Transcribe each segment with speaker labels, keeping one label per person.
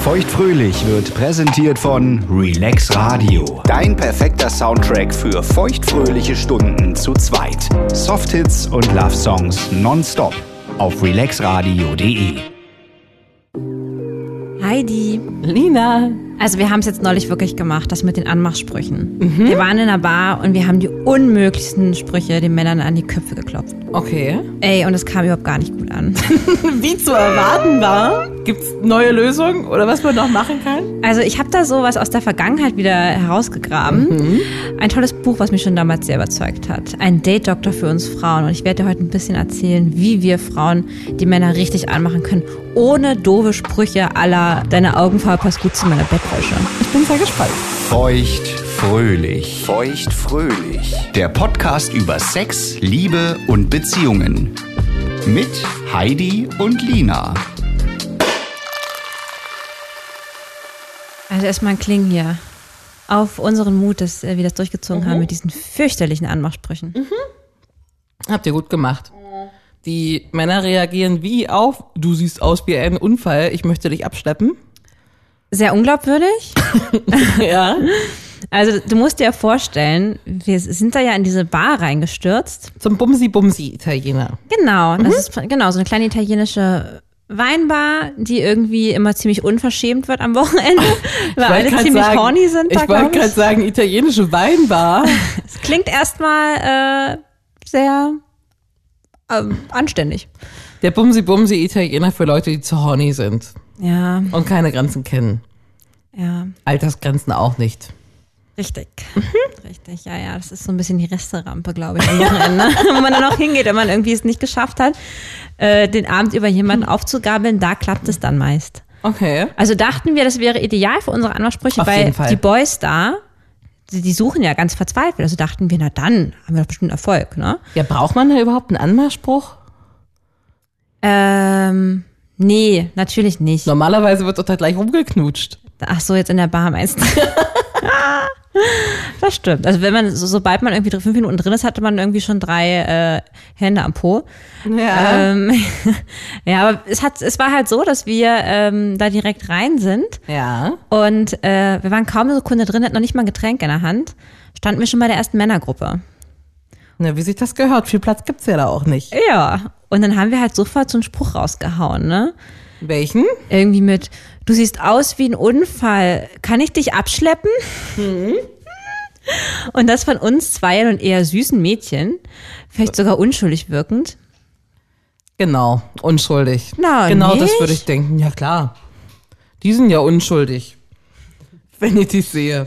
Speaker 1: Feuchtfröhlich wird präsentiert von Relax Radio. Dein perfekter Soundtrack für feuchtfröhliche Stunden zu zweit. Softhits und Love Songs nonstop auf relaxradio.de.
Speaker 2: Heidi.
Speaker 3: Lina.
Speaker 2: Also wir haben es jetzt neulich wirklich gemacht, das mit den Anmachsprüchen. Wir waren in einer Bar und wir haben die unmöglichsten Sprüche den Männern an die Köpfe geklopft.
Speaker 3: Okay.
Speaker 2: Ey, und es kam überhaupt gar nicht gut an.
Speaker 3: Wie zu erwarten war. Gibt's neue Lösungen oder was man noch machen kann?
Speaker 2: Also ich habe da sowas aus der Vergangenheit wieder herausgegraben. Ein tolles Buch, was mich schon damals sehr überzeugt hat. Ein Date-Doktor für uns Frauen. Und ich werde dir heute ein bisschen erzählen, wie wir Frauen die Männer richtig anmachen können, ohne doofe Sprüche aller deine Augenfarbe passt gut zu meiner Bettwäsche.
Speaker 3: Ich bin sehr gespannt.
Speaker 1: Feuchtfröhlich. Feuchtfröhlich. Der Podcast über Sex, Liebe und Beziehungen. Mit Heidi und Lina.
Speaker 2: Also erstmal ein Kling hier. Auf unseren Mut, dass äh, wir das durchgezogen haben mit diesen fürchterlichen Anmachsprüchen.
Speaker 3: Habt ihr gut gemacht. Die Männer reagieren wie auf, du siehst aus wie ein Unfall, ich möchte dich abschleppen.
Speaker 2: Sehr unglaubwürdig.
Speaker 3: Ja.
Speaker 2: Also du musst dir ja vorstellen, wir sind da ja in diese Bar reingestürzt.
Speaker 3: Zum Bumsi-Bumsi-Italiener.
Speaker 2: Genau, das ist genau so eine kleine italienische Weinbar, die irgendwie immer ziemlich unverschämt wird am Wochenende, weil alle ziemlich
Speaker 3: sagen-
Speaker 2: horny sind. Da,
Speaker 3: Ich wollte gerade sagen, italienische Weinbar.
Speaker 2: Es klingt erstmal äh, sehr ähm, anständig.
Speaker 3: Der Bumsi-Bumsi-Italiener für Leute, die zu horny sind
Speaker 2: Ja,
Speaker 3: und keine Grenzen kennen.
Speaker 2: ja.
Speaker 3: Altersgrenzen auch nicht.
Speaker 2: Richtig. Richtig, ja, ja. Das ist so ein bisschen die Resterampe, glaube ich, am Wochenende, wo man dann auch hingeht, wenn man irgendwie es nicht geschafft hat, äh, den Abend über jemanden aufzugabeln. Da klappt es dann meist.
Speaker 3: Okay.
Speaker 2: Also dachten wir, das wäre ideal für unsere Anmachsprüche,
Speaker 3: Auf
Speaker 2: weil die Boys da, die, die suchen ja ganz verzweifelt. Also dachten wir, na dann haben wir doch bestimmt Erfolg, ne?
Speaker 3: Ja, braucht man da überhaupt einen Anmachspruch?
Speaker 2: Ähm, nee, natürlich nicht.
Speaker 3: Normalerweise wird doch da gleich rumgeknutscht.
Speaker 2: Ach so, jetzt in der Bar meinst du? Das stimmt. Also wenn man, so, sobald man irgendwie fünf Minuten drin ist, hatte man irgendwie schon drei äh, Hände am Po.
Speaker 3: Ja.
Speaker 2: Ähm, ja, aber es hat, es war halt so, dass wir ähm, da direkt rein sind
Speaker 3: ja.
Speaker 2: und äh, wir waren kaum eine Sekunde drin, hatten noch nicht mal ein Getränk in der Hand, standen wir schon bei der ersten Männergruppe.
Speaker 3: Na, wie sich das gehört. Viel Platz gibt's ja da auch nicht.
Speaker 2: Ja. Und dann haben wir halt sofort so einen Spruch rausgehauen, ne?
Speaker 3: Welchen?
Speaker 2: Irgendwie mit, du siehst aus wie ein Unfall, kann ich dich abschleppen? Und das von uns zwei und eher süßen Mädchen, vielleicht sogar unschuldig wirkend.
Speaker 3: Genau, unschuldig.
Speaker 2: Na,
Speaker 3: genau das
Speaker 2: nicht?
Speaker 3: würde ich denken. Ja, klar. Die sind ja unschuldig. Wenn ich die sehe.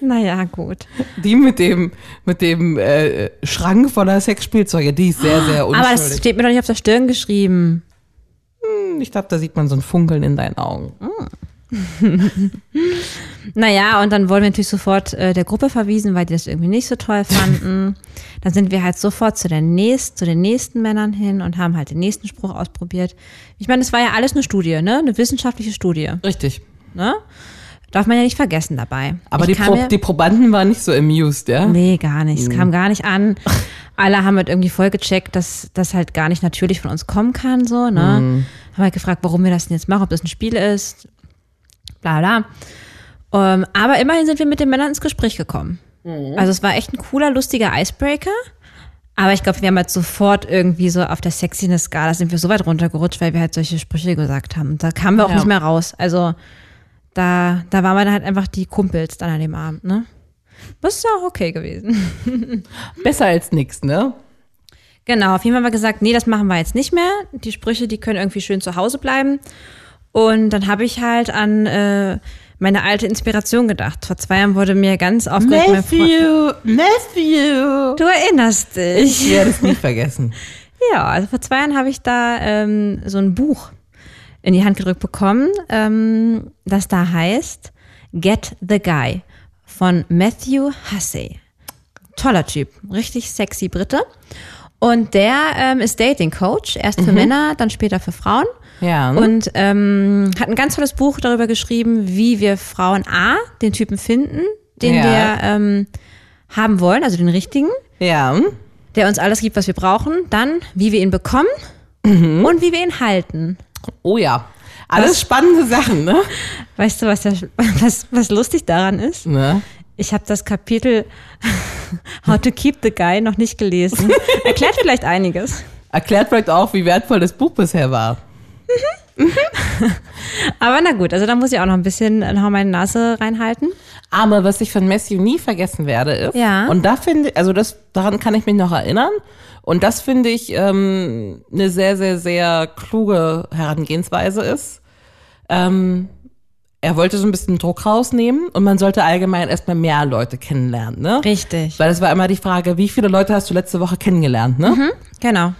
Speaker 2: Naja, gut.
Speaker 3: Die mit dem, mit dem äh, Schrank voller Sexspielzeuge, die ist sehr, sehr
Speaker 2: Aber das
Speaker 3: unschuldig.
Speaker 2: steht mir doch nicht auf der Stirn geschrieben.
Speaker 3: Ich glaube, da sieht man so ein Funkeln in deinen Augen.
Speaker 2: Naja, und dann wurden wir natürlich sofort äh, der Gruppe verwiesen, weil die das irgendwie nicht so toll fanden. dann sind wir halt sofort zu, der nächst, zu den nächsten Männern hin und haben halt den nächsten Spruch ausprobiert. Ich meine, das war ja alles eine Studie, ne? Eine wissenschaftliche Studie,
Speaker 3: Richtig.
Speaker 2: ne? Darf man ja nicht vergessen dabei.
Speaker 3: Aber die, Pro die Probanden waren nicht so amused, ja?
Speaker 2: Nee, gar nicht. Es kam gar nicht an. Alle haben halt irgendwie voll gecheckt, dass das halt gar nicht natürlich von uns kommen kann, so, ne? Haben halt gefragt, warum wir das denn jetzt machen, ob das ein Spiel ist, bla, bla. Ähm, aber immerhin sind wir mit den Männern ins Gespräch gekommen. Also es war echt ein cooler, lustiger Icebreaker. Aber ich glaube, wir haben halt sofort irgendwie so auf der Sexiness-Skala sind wir so weit runtergerutscht, weil wir halt solche Sprüche gesagt haben. Und da kamen wir auch
Speaker 3: Ja.
Speaker 2: nicht mehr raus. Also da, da waren wir dann halt einfach die Kumpels dann an dem Abend, ne? Das ist ja auch okay gewesen.
Speaker 3: Besser als nix, ne?
Speaker 2: Genau, auf jeden Fall haben wir gesagt, nee, das machen wir jetzt nicht mehr. Die Sprüche, die können irgendwie schön zu Hause bleiben. Und dann habe ich halt an äh, meine alte Inspiration gedacht. Vor zwei Jahren wurde mir ganz aufgeregt. mein Freund-
Speaker 3: Matthew.
Speaker 2: Du erinnerst dich.
Speaker 3: Ich werde es nie vergessen.
Speaker 2: Ja, also vor zwei Jahren habe ich da ähm, so ein Buch in die Hand gedrückt bekommen, ähm, das da heißt Get the Guy von Matthew Hussey. Toller Typ, richtig sexy Brite. Und der ähm, ist Dating Coach, erst für Männer, dann später für Frauen.
Speaker 3: Ja.
Speaker 2: Und ähm, hat ein ganz tolles Buch darüber geschrieben, wie wir Frauen A, den Typen finden, den
Speaker 3: Ja.
Speaker 2: wir ähm, haben wollen, also den richtigen
Speaker 3: ja.
Speaker 2: der uns alles gibt, was wir brauchen, dann wie wir ihn bekommen
Speaker 3: Mhm.
Speaker 2: und wie wir ihn halten.
Speaker 3: Oh ja. Alles
Speaker 2: Was?
Speaker 3: spannende Sachen, ne?
Speaker 2: Weißt du, was, der, was, was lustig daran ist?
Speaker 3: ne?
Speaker 2: Ich habe das Kapitel How to Keep the Guy noch nicht gelesen. Erklärt vielleicht einiges.
Speaker 3: Erklärt vielleicht auch, wie wertvoll das Buch bisher war.
Speaker 2: Aber na gut, also da muss ich auch noch ein bisschen noch meine Nase reinhalten.
Speaker 3: Aber was ich von Matthew nie vergessen werde, ist,
Speaker 2: Ja.
Speaker 3: und da finde also das, daran kann ich mich noch erinnern. Und das finde ich ähm, eine sehr, sehr, sehr kluge Herangehensweise ist. Ähm, er wollte so ein bisschen Druck rausnehmen und man sollte allgemein erstmal mehr Leute kennenlernen, ne?
Speaker 2: Richtig.
Speaker 3: Weil es war immer die Frage, wie viele Leute hast du letzte Woche kennengelernt, ne?
Speaker 2: Genau.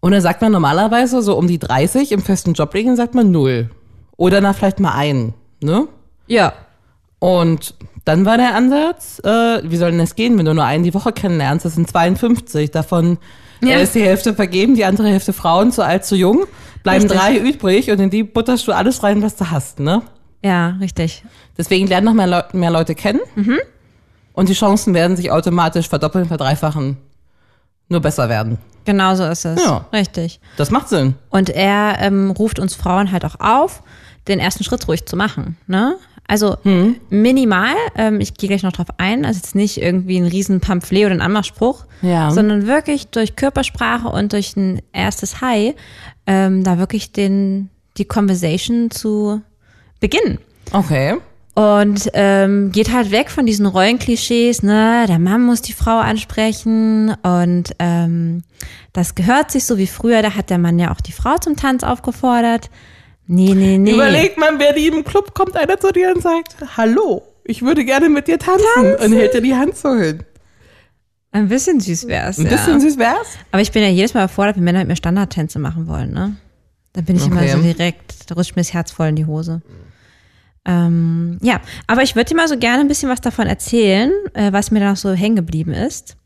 Speaker 3: Und dann sagt man normalerweise so um die 30 im festen Joblegen sagt man null. Oder na vielleicht mal einen, ne?
Speaker 2: Ja.
Speaker 3: Und dann war der Ansatz, äh, wie soll denn das gehen, wenn du nur einen die Woche kennenlernst? Das sind 52. Davon
Speaker 2: Ja.
Speaker 3: äh, ist die Hälfte vergeben, die andere Hälfte Frauen, zu alt, zu jung. Bleiben
Speaker 2: Richtig.
Speaker 3: drei übrig und in die butterst du alles rein, was du hast, ne?
Speaker 2: Ja, richtig.
Speaker 3: Deswegen lernen noch mehr, Leu mehr Leute kennen.
Speaker 2: Mhm.
Speaker 3: Und die Chancen werden sich automatisch verdoppeln, verdreifachen, nur besser werden.
Speaker 2: Genau so ist es.
Speaker 3: Ja.
Speaker 2: Richtig.
Speaker 3: Das macht Sinn.
Speaker 2: Und er ähm, ruft uns Frauen halt auch auf, den ersten Schritt ruhig zu machen. Ne? Also minimal, ähm, ich gehe gleich noch drauf ein, also jetzt nicht irgendwie ein riesen Pamphlet oder ein Anmachspruch,
Speaker 3: Ja.
Speaker 2: sondern wirklich durch Körpersprache und durch ein erstes Hi, ähm, da wirklich den, die Conversation zu beginnen.
Speaker 3: Okay.
Speaker 2: Und ähm, geht halt weg von diesen Rollenklischees, ne? Der Mann muss die Frau ansprechen und ähm, das gehört sich so wie früher, da hat der Mann ja auch die Frau zum Tanz aufgefordert. Nee, nee, nee.
Speaker 3: Überlegt man, wer die im Club kommt, einer zu dir und sagt, hallo, ich würde gerne mit dir tanzen. Und hält dir die Hand so hin.
Speaker 2: Ein bisschen süß wär's.
Speaker 3: Ein
Speaker 2: ja.
Speaker 3: bisschen süß wär's.
Speaker 2: Aber ich bin ja jedes Mal erfordert, wenn Männer mit mir Standardtänze machen wollen, ne? Da bin ich immer
Speaker 3: Okay.
Speaker 2: so direkt, da rutscht mir das Herz voll in die Hose. Ähm, ja, aber ich würde dir mal so gerne ein bisschen was davon erzählen, äh, was mir da noch so hängen geblieben ist.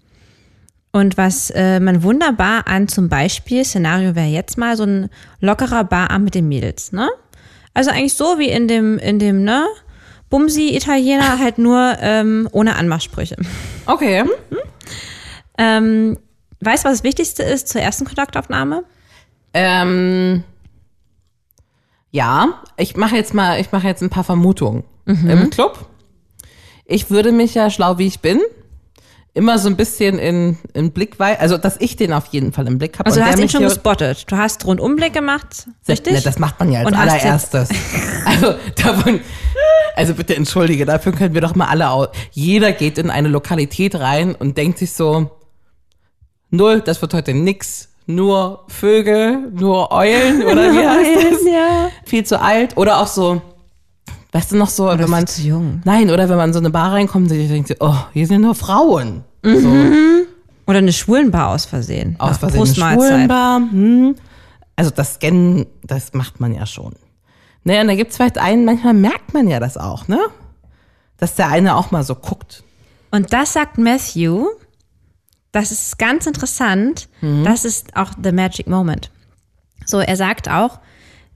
Speaker 2: Und was äh, man wunderbar an zum Beispiel, Szenario wäre jetzt mal so ein lockerer Bararm mit den Mädels, ne? Also eigentlich so wie in dem, in dem, ne? Bumsi-Italiener, halt nur ähm, ohne Anmachsprüche.
Speaker 3: Okay.
Speaker 2: Ähm, weißt du, was das Wichtigste ist zur ersten Kontaktaufnahme?
Speaker 3: Ähm, ja, ich mache jetzt mal, ich mache jetzt ein paar Vermutungen
Speaker 2: Mhm.
Speaker 3: im Club. Ich würde mich ja schlau wie ich bin immer so ein bisschen in, in Blickweite, also dass ich den auf jeden Fall im Blick habe.
Speaker 2: Also du hast ihn schon gespottet. Du hast Rundumblick gemacht, richtig?
Speaker 3: Ne, das macht man ja als
Speaker 2: Und
Speaker 3: allererstes. Also davon, also bitte entschuldige, dafür können wir doch mal alle aus. Jeder geht in eine Lokalität rein und denkt sich so, null, das wird heute nix. Nur Vögel, nur Eulen oder wie heißt das?
Speaker 2: ja.
Speaker 3: Viel zu alt. Oder auch so, weißt du noch so, wenn man.
Speaker 2: zu jung.
Speaker 3: Nein, oder wenn man in so eine Bar reinkommt und sich denkt, oh, hier sind nur Frauen.
Speaker 2: Oder eine Schwulenbar aus Versehen.
Speaker 3: Aus Versehen eine. Schwulenbar. Hm. Also das Scannen, das macht man ja schon. Ne, und da gibt's vielleicht einen, manchmal merkt man ja das auch, ne? Dass der eine auch mal so guckt.
Speaker 2: Und das sagt Matthew, das ist ganz interessant,
Speaker 3: Mhm.
Speaker 2: das ist auch the magic moment. So, er sagt auch,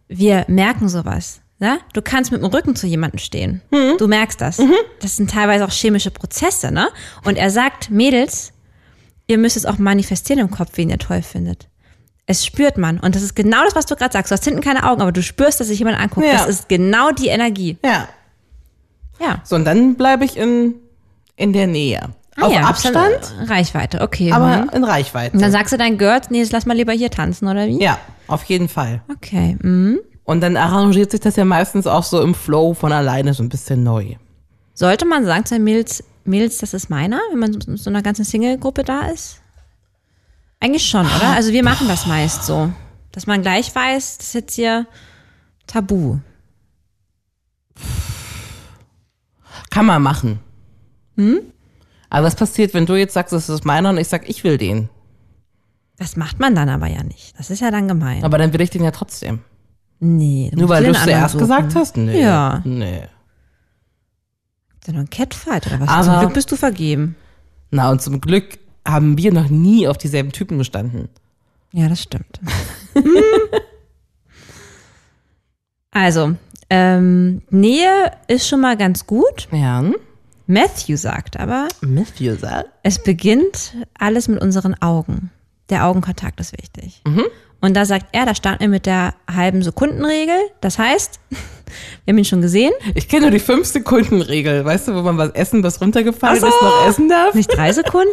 Speaker 2: wir merken sowas. Ne? Du kannst mit dem Rücken zu jemandem stehen.
Speaker 3: Mhm.
Speaker 2: Du merkst das. Das sind teilweise auch chemische Prozesse, ne? Und er sagt, Mädels, ihr müsst es auch manifestieren im Kopf, wen ihr toll findet. Es spürt man. Und das ist genau das, was du gerade sagst. Du hast hinten keine Augen, aber du spürst, dass sich jemand anguckt.
Speaker 3: Ja.
Speaker 2: Das ist genau die Energie.
Speaker 3: Ja.
Speaker 2: Ja.
Speaker 3: So, und dann bleibe ich in, in der Nähe.
Speaker 2: Ah
Speaker 3: Auf
Speaker 2: ja,
Speaker 3: Abstand,
Speaker 2: Reichweite, okay.
Speaker 3: aber
Speaker 2: mhm.
Speaker 3: in Reichweite.
Speaker 2: Und dann sagst du dein Girls, nee, lass mal lieber hier tanzen, oder wie?
Speaker 3: ja, auf jeden Fall.
Speaker 2: Okay. Mhm.
Speaker 3: Und dann arrangiert sich das ja meistens auch so im Flow von alleine so ein bisschen neu.
Speaker 2: Sollte man sagen zu den Mädels, Mädels, das ist meiner, wenn man mit so einer ganzen Single-Gruppe da ist? Eigentlich schon, oder? Also wir machen das meist so. Dass man gleich weiß, das ist jetzt hier tabu.
Speaker 3: Kann man machen. Hm? Aber was passiert, wenn du jetzt sagst, das ist meiner und ich sag, ich will den?
Speaker 2: Das macht man dann aber ja nicht. Das ist ja dann gemein.
Speaker 3: Aber dann will ich den ja trotzdem.
Speaker 2: Nee.
Speaker 3: Nur weil
Speaker 2: du
Speaker 3: es zuerst
Speaker 2: suchen.
Speaker 3: gesagt hast? Nee.
Speaker 2: Ja.
Speaker 3: Nee.
Speaker 2: Ist noch ein Catfight oder was?
Speaker 3: Aber-
Speaker 2: Zum Glück bist du vergeben.
Speaker 3: Na, und zum Glück haben wir noch nie auf dieselben Typen gestanden.
Speaker 2: Ja, das stimmt. also, ähm, Nähe ist schon mal ganz gut.
Speaker 3: Ja.
Speaker 2: Matthew sagt aber,
Speaker 3: Matthew sagt.
Speaker 2: es beginnt alles mit unseren Augen. Der Augenkontakt ist wichtig. Und da sagt er, da starten wir mit der halben Sekundenregel. Das heißt, wir haben ihn schon gesehen.
Speaker 3: Ich kenne nur die 5-Sekunden-Regel. Weißt du, wo man was essen, was runtergefallen
Speaker 2: so.
Speaker 3: ist, noch essen darf?
Speaker 2: Nicht drei Sekunden?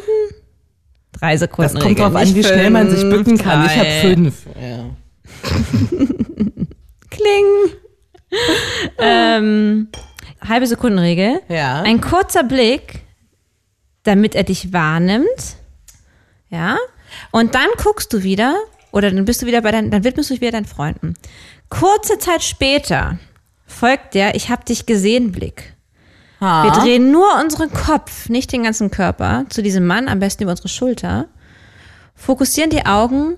Speaker 2: Drei Sekunden.
Speaker 3: Das kommt drauf an, wie schnell man sich bücken kann. Ich habe fünf. Ja.
Speaker 2: Kling. ähm, halbe Sekundenregel.
Speaker 3: Ja.
Speaker 2: Ein kurzer Blick, damit er dich wahrnimmt. Ja. Und dann guckst du wieder, oder dann bist du wieder bei deinen, dann widmest du dich wieder deinen Freunden. Kurze Zeit später folgt der Ich hab dich gesehen Blick. Wir drehen nur unseren Kopf, nicht den ganzen Körper, zu diesem Mann, am besten über unsere Schulter, fokussieren die Augen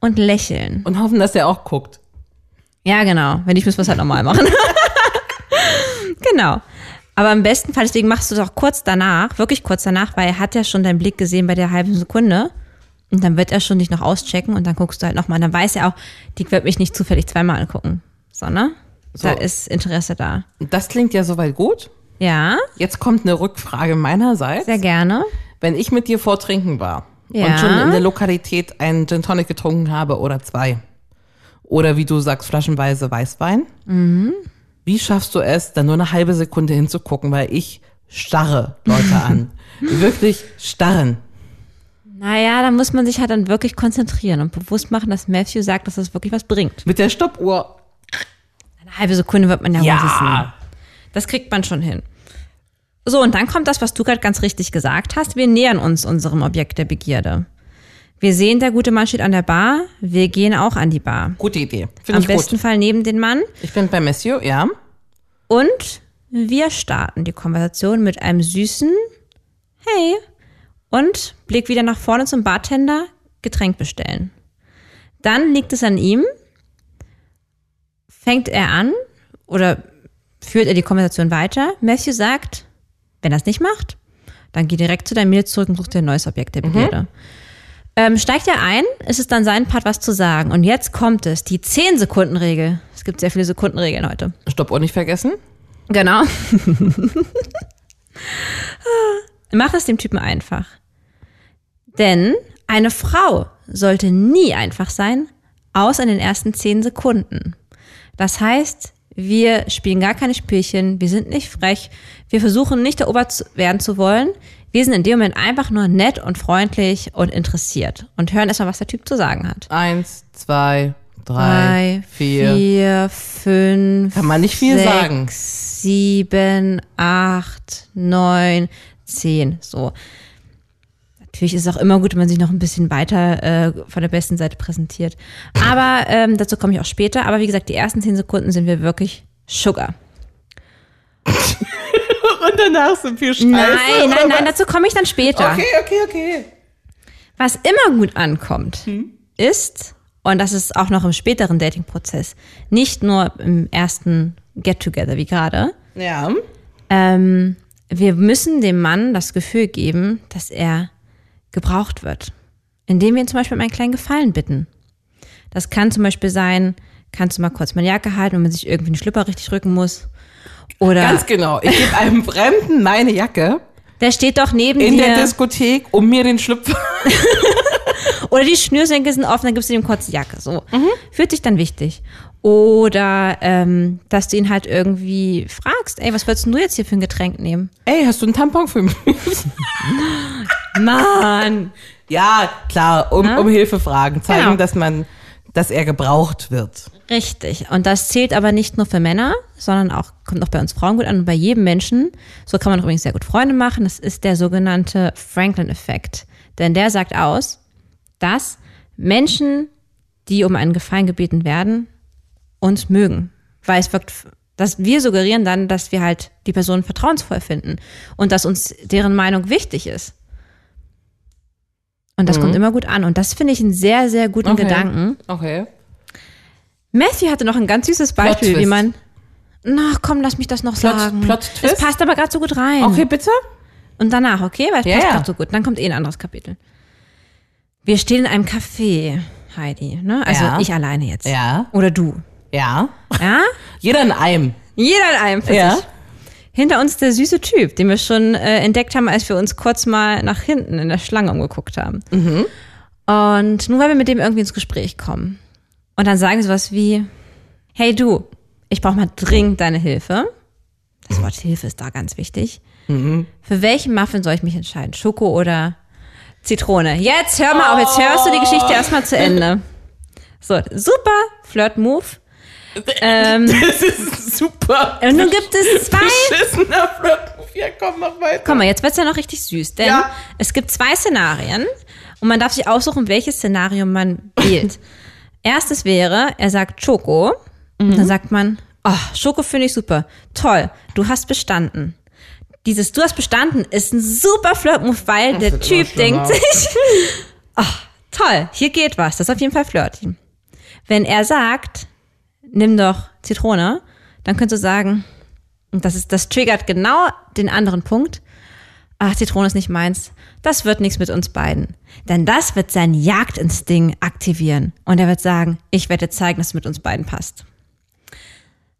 Speaker 2: und lächeln.
Speaker 3: Und hoffen, dass er auch guckt.
Speaker 2: Ja, genau. Wenn nicht, müssen wir es halt normal machen. genau. Aber im besten Fall, deswegen machst du es auch kurz danach, wirklich kurz danach, weil er hat ja schon deinen Blick gesehen bei der halben Sekunde. Und dann wird er schon dich noch auschecken und dann guckst du halt nochmal. Dann weiß er auch, die wird mich nicht zufällig zweimal angucken. So, ne? Da ist Interesse da.
Speaker 3: Das klingt ja soweit gut.
Speaker 2: Ja,
Speaker 3: Jetzt kommt eine Rückfrage meinerseits.
Speaker 2: sehr gerne.
Speaker 3: Wenn ich mit dir vortrinken war
Speaker 2: Ja.
Speaker 3: und schon in der Lokalität einen Gin Tonic getrunken habe oder zwei, oder wie du sagst, flaschenweise Weißwein,
Speaker 2: Mhm.
Speaker 3: wie schaffst du es, dann nur eine halbe Sekunde hinzugucken, weil ich starre Leute an. Wirklich starren.
Speaker 2: Naja, da muss man sich halt dann wirklich konzentrieren und bewusst machen, dass Matthew sagt, dass das wirklich was bringt.
Speaker 3: Mit der Stoppuhr.
Speaker 2: Eine halbe Sekunde wird man ja,
Speaker 3: Ja.
Speaker 2: wohl wissen. Das kriegt man schon hin. So, und dann kommt das, was du gerade ganz richtig gesagt hast. Wir nähern uns unserem Objekt der Begierde. Wir sehen, der gute Mann steht an der Bar. Wir gehen auch an die Bar.
Speaker 3: Gute Idee.
Speaker 2: Am
Speaker 3: Finde ich
Speaker 2: besten
Speaker 3: gut.
Speaker 2: Fall neben den Mann.
Speaker 3: Ich bin bei Messio, ja.
Speaker 2: Und wir starten die Konversation mit einem süßen Hey und Blick wieder nach vorne zum Bartender, Getränk bestellen. Dann liegt es an ihm, fängt er an oder führt er die Konversation weiter. Matthew sagt, wenn er es nicht macht, dann geh direkt zu deinem Mädel zurück und such dir ein neues Objekt der Begierde. Ähm, steigt er ein, ist es dann sein Part, was zu sagen. Und jetzt kommt es, die 10-Sekunden-Regel. Es gibt sehr viele Sekundenregeln heute.
Speaker 3: Stoppuhr nicht vergessen.
Speaker 2: Genau. Mach es dem Typen einfach. Denn eine Frau sollte nie einfach sein, außer in den ersten zehn Sekunden. Das heißt, wir spielen gar keine Spielchen, wir sind nicht frech, wir versuchen nicht erobert werden zu wollen. Wir sind in dem Moment einfach nur nett und freundlich und interessiert und hören erstmal, was der Typ zu sagen hat.
Speaker 3: Eins, zwei, drei,
Speaker 2: Drei,
Speaker 3: vier.
Speaker 2: vier, fünf.
Speaker 3: Kann man nicht viel
Speaker 2: sechs,
Speaker 3: sagen.
Speaker 2: Sieben, acht, neun, zehn. So. Natürlich ist es auch immer gut, wenn man sich noch ein bisschen weiter äh, von der besten Seite präsentiert. Aber ähm, dazu komme ich auch später. Aber wie gesagt, die ersten zehn Sekunden sind wir wirklich Sugar.
Speaker 3: Und danach sind wir scheiße.
Speaker 2: nein, nein, nein, dazu komme ich dann später.
Speaker 3: Okay, okay, okay.
Speaker 2: Was immer gut ankommt, ist, und das ist auch noch im späteren Dating-Prozess, nicht nur im ersten Get-Together wie gerade,
Speaker 3: Ja.
Speaker 2: ähm, wir müssen dem Mann das Gefühl geben, dass er gebraucht wird. Indem wir ihn zum Beispiel um einen kleinen Gefallen bitten. Das kann zum Beispiel sein, kannst du mal kurz meine Jacke halten, wenn man sich irgendwie einen Schlüpper richtig rücken muss. Oder
Speaker 3: Ganz genau. Ich gebe einem Fremden meine Jacke
Speaker 2: der steht doch neben
Speaker 3: in
Speaker 2: dir.
Speaker 3: der Diskothek, um mir den Schlüpfer.
Speaker 2: Oder die Schnürsenkel sind offen, dann gibst du ihm kurz die Jacke. So. Fühlt sich dann wichtig. Oder ähm, dass du ihn halt irgendwie fragst, ey, was würdest du jetzt hier für ein Getränk nehmen?
Speaker 3: Ey, hast du einen Tampon für mich?
Speaker 2: Mann!
Speaker 3: ja, klar, um, um Hilfe fragen. Zeigen,
Speaker 2: Genau.
Speaker 3: dass man, dass er gebraucht wird.
Speaker 2: Richtig. Und das zählt aber nicht nur für Männer, sondern auch, kommt auch bei uns Frauen gut an und bei jedem Menschen. So kann man übrigens sehr gut Freunde machen. Das ist der sogenannte Franklin-Effekt. Denn der sagt aus, dass Menschen, die um einen Gefallen gebeten werden, uns mögen. Weil es wirkt, dass wir suggerieren dann, dass wir halt die Person vertrauensvoll finden und dass uns deren Meinung wichtig ist. Und das kommt immer gut an. Und das finde ich einen sehr, sehr guten
Speaker 3: Okay.
Speaker 2: Gedanken.
Speaker 3: Okay.
Speaker 2: Matthew hatte noch ein ganz süßes Beispiel, wie man. Na, komm, lass mich das noch
Speaker 3: Plot-
Speaker 2: sagen.
Speaker 3: Plot-Twist?
Speaker 2: Es passt aber gerade so gut rein.
Speaker 3: Okay, bitte?
Speaker 2: Und danach, okay? Weil es
Speaker 3: Ja,
Speaker 2: passt gerade so gut. Dann kommt eh ein anderes Kapitel. Wir stehen in einem Café, Heidi. Ne? Also
Speaker 3: Ja.
Speaker 2: ich alleine jetzt.
Speaker 3: Ja.
Speaker 2: Oder du.
Speaker 3: Ja.
Speaker 2: Ja?
Speaker 3: Jeder in einem.
Speaker 2: Jeder in einem für
Speaker 3: Ja.
Speaker 2: sich. Hinter uns der süße Typ, den wir schon äh, entdeckt haben, als wir uns kurz mal nach hinten in der Schlange umgeguckt haben.
Speaker 3: Mhm.
Speaker 2: Und nun wollen wir mit dem irgendwie ins Gespräch kommen. Und dann sagen sie sowas wie, hey du, ich brauche mal dringend deine Hilfe. Das Wort Hilfe ist da ganz wichtig. Für welchen Muffin soll ich mich entscheiden? Schoko oder Zitrone? Jetzt hör mal auf, jetzt hörst du die Geschichte erstmal zu Ende. So, super Flirt-Move. Ähm,
Speaker 3: Das ist super.
Speaker 2: und nun gibt es zwei
Speaker 3: Beschissener Flirt-Move. Ja, komm, mach weiter.
Speaker 2: Guck mal, jetzt wird's ja noch richtig süß, denn
Speaker 3: Ja.
Speaker 2: es gibt zwei Szenarien und man darf sich aussuchen, welches Szenario man wählt. Erstes wäre, er sagt Schoko, und dann sagt man, oh, Schoko finde ich super, toll, du hast bestanden. Dieses Du hast bestanden ist ein super Flirt-Move, weil der
Speaker 3: wird immer
Speaker 2: Typ denkt sich, oh, toll, hier geht was, das ist auf jeden Fall flirty. Wenn er sagt, nimm doch Zitrone, dann könntest du sagen, und das ist, das triggert genau den anderen Punkt. Ach, Zitrone ist nicht meins. Das wird nichts mit uns beiden. Denn das wird seinen Jagdinstinkt aktivieren. Und er wird sagen, ich werde dir zeigen, dass es mit uns beiden passt.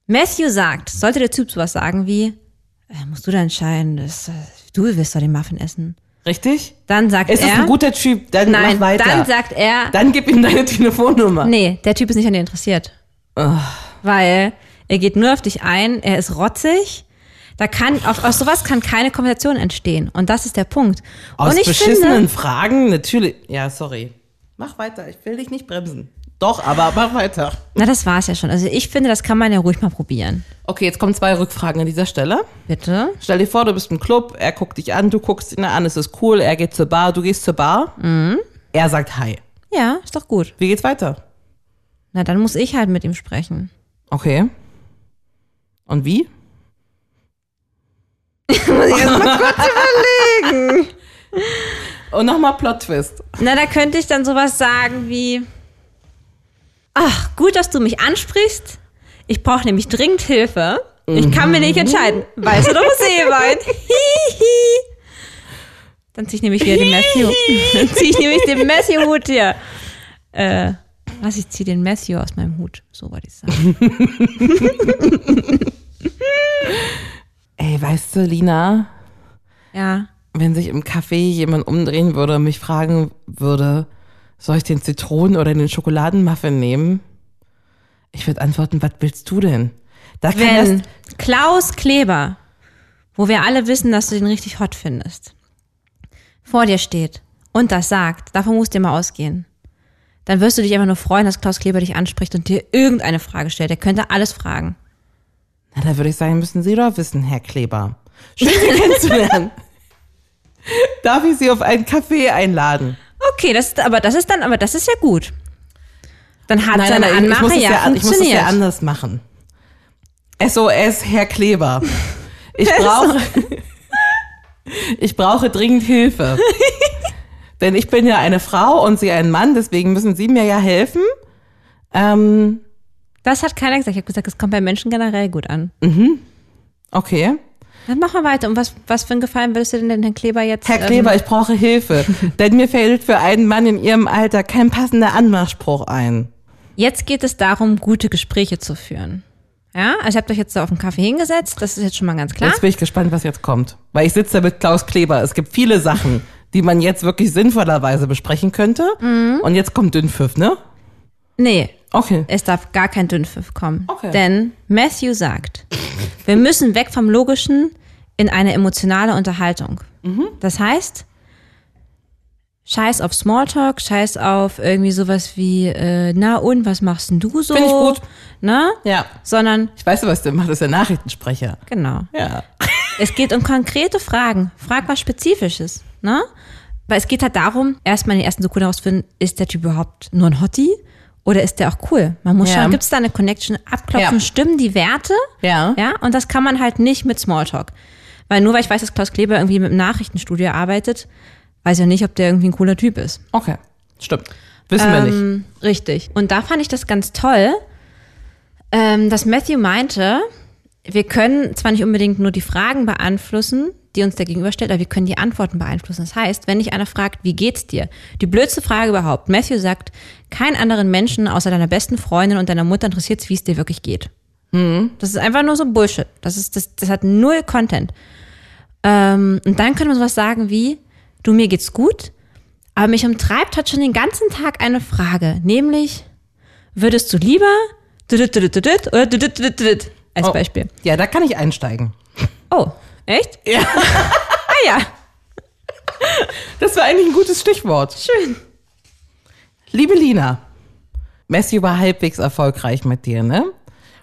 Speaker 2: Matthew sagt, sollte der Typ sowas sagen wie, äh, musst du da entscheiden, das, äh, du willst doch den Muffin essen.
Speaker 3: Richtig?
Speaker 2: Dann sagt
Speaker 3: Es ist
Speaker 2: er,
Speaker 3: ein guter Typ. Dann
Speaker 2: nein,
Speaker 3: mach weiter.
Speaker 2: dann sagt er,
Speaker 3: Dann gib ihm deine Telefonnummer.
Speaker 2: nee, der Typ ist nicht an dir interessiert. Weil er geht nur auf dich ein, er ist rotzig. Da kann, auf, aus sowas kann keine Konversation entstehen. Und das ist der Punkt.
Speaker 3: Aus
Speaker 2: Und ich
Speaker 3: beschissenen
Speaker 2: finde,
Speaker 3: Fragen, natürlich. Ja, sorry. Mach weiter. Ich will dich nicht bremsen. Doch, aber mach weiter.
Speaker 2: na, das war's ja schon. Also ich finde, das kann man ja ruhig mal probieren.
Speaker 3: Okay, jetzt kommen zwei Rückfragen an dieser Stelle.
Speaker 2: Bitte?
Speaker 3: Stell dir vor, du bist im Club, er guckt dich an, du guckst ihn an, es ist cool, er geht zur Bar, du gehst zur Bar.
Speaker 2: Mhm.
Speaker 3: Er sagt Hi.
Speaker 2: Ja, ist doch gut.
Speaker 3: Wie geht's weiter?
Speaker 2: Na, dann muss ich halt mit ihm sprechen.
Speaker 3: Okay. Und wie? Und nochmal Plot-Twist.
Speaker 2: Na, da könnte ich dann sowas sagen wie, ach, gut, dass du mich ansprichst. Ich brauche nämlich dringend Hilfe. Ich kann mir nicht entscheiden. Weißt du doch, was Seewein? Hihi. Dann zieh ich nämlich wieder den Matthew. Dann zieh ich nämlich den Matthew-Hut hier. Äh, was, ich zieh den Matthew aus meinem Hut. So wollte ich sagen.
Speaker 3: Ey, weißt du, Lina,
Speaker 2: Ja.
Speaker 3: wenn sich im Café jemand umdrehen würde und mich fragen würde, soll ich den Zitronen- oder den Schokoladenmuffin nehmen? Ich würde antworten, was willst du denn? Da kann
Speaker 2: Wenn Klaus Kleber, wo wir alle wissen, dass du den richtig hot findest, vor dir steht und das sagt, davon musst du mal ausgehen, dann wirst du dich einfach nur freuen, dass Klaus Kleber dich anspricht und dir irgendeine Frage stellt. Er könnte alles fragen.
Speaker 3: na, da würde ich sagen, müssen Sie doch wissen, Herr Kleber. Schön, Sie kennenzulernen. Darf ich Sie auf einen Kaffee einladen?
Speaker 2: Okay, das ist, aber das ist dann, aber das ist ja gut. Dann hat seine
Speaker 3: ich- ich muss
Speaker 2: Anmache
Speaker 3: es
Speaker 2: ja,
Speaker 3: ich muss es
Speaker 2: funktioniert.
Speaker 3: ja anders machen. SOS, Herr Kleber. Ich brauche, ich brauche dringend Hilfe. Denn ich bin ja eine Frau und Sie ein Mann, deswegen müssen Sie mir ja helfen. Ähm,
Speaker 2: das hat keiner gesagt. Ich habe gesagt, es kommt bei Menschen generell gut an.
Speaker 3: okay.
Speaker 2: Dann machen wir weiter. Und was, was für einen Gefallen würdest du denn den Herrn Kleber jetzt?
Speaker 3: Herr
Speaker 2: ähm,
Speaker 3: Kleber, ich brauche Hilfe. Denn mir fällt für einen Mann in Ihrem Alter kein passender Anmachspruch ein.
Speaker 2: Jetzt geht es darum, gute Gespräche zu führen. Ja, also ihr habt euch jetzt da auf den Kaffee hingesetzt, das ist jetzt schon mal ganz klar.
Speaker 3: Jetzt bin ich gespannt, was jetzt kommt. Weil ich sitze mit Klaus Kleber. Es gibt viele Sachen, die man jetzt wirklich sinnvollerweise besprechen könnte.
Speaker 2: Mhm.
Speaker 3: Und jetzt kommt Dünnpfiff, ne?
Speaker 2: Nee,
Speaker 3: Okay.
Speaker 2: es darf gar kein Dünnpfiff kommen.
Speaker 3: Okay.
Speaker 2: Denn Matthew sagt, wir müssen weg vom Logischen in eine emotionale Unterhaltung.
Speaker 3: Mhm.
Speaker 2: Das heißt, scheiß auf Smalltalk, scheiß auf irgendwie sowas wie, äh, na und, was machst denn du so?
Speaker 3: Find ich gut.
Speaker 2: Ne?
Speaker 3: Ja.
Speaker 2: Sondern,
Speaker 3: Ich weiß, was der macht, das ist der Nachrichtensprecher.
Speaker 2: genau.
Speaker 3: Ja.
Speaker 2: Es geht um konkrete Fragen. Frag was Spezifisches, ne? Weil es geht halt darum, erstmal in den ersten Sekunden herauszufinden, ist der Typ überhaupt nur ein Hottie? Oder ist der auch cool? Man muss
Speaker 3: Ja.
Speaker 2: schauen, gibt es da eine Connection, abklopfen,
Speaker 3: Ja.
Speaker 2: stimmen die Werte?
Speaker 3: Ja.
Speaker 2: Ja, und das kann man halt nicht mit Smalltalk. Weil nur weil ich weiß, dass Klaus Kleber irgendwie mit einem Nachrichtenstudio arbeitet, weiß ich ja nicht, ob der irgendwie ein cooler Typ ist.
Speaker 3: Okay. Stimmt. Wissen wir nicht.
Speaker 2: Ähm, Richtig. Und da fand ich das ganz toll, ähm, dass Matthew meinte, wir können zwar nicht unbedingt nur die Fragen beeinflussen, die uns der Gegenüber stellt, aber wir können die Antworten beeinflussen. Das heißt, wenn dich einer fragt, wie geht's dir? Die blödste Frage überhaupt. Matthew sagt, kein anderen Menschen außer deiner besten Freundin und deiner Mutter interessiert wie es dir wirklich geht. Das ist einfach nur so Bullshit. Das ist, das, das hat null Content. Ähm, und dann können wir sowas sagen wie, du, mir geht's gut, Aber mich umtreibt hat schon den ganzen Tag eine Frage, nämlich, würdest du lieber als
Speaker 3: Oh.
Speaker 2: Beispiel?
Speaker 3: Ja, da kann ich einsteigen.
Speaker 2: Oh, echt?
Speaker 3: Ja.
Speaker 2: Ah ja,
Speaker 3: Das war eigentlich ein gutes Stichwort.
Speaker 2: schön.
Speaker 3: Liebe Lina, Messi war halbwegs erfolgreich mit dir, ne?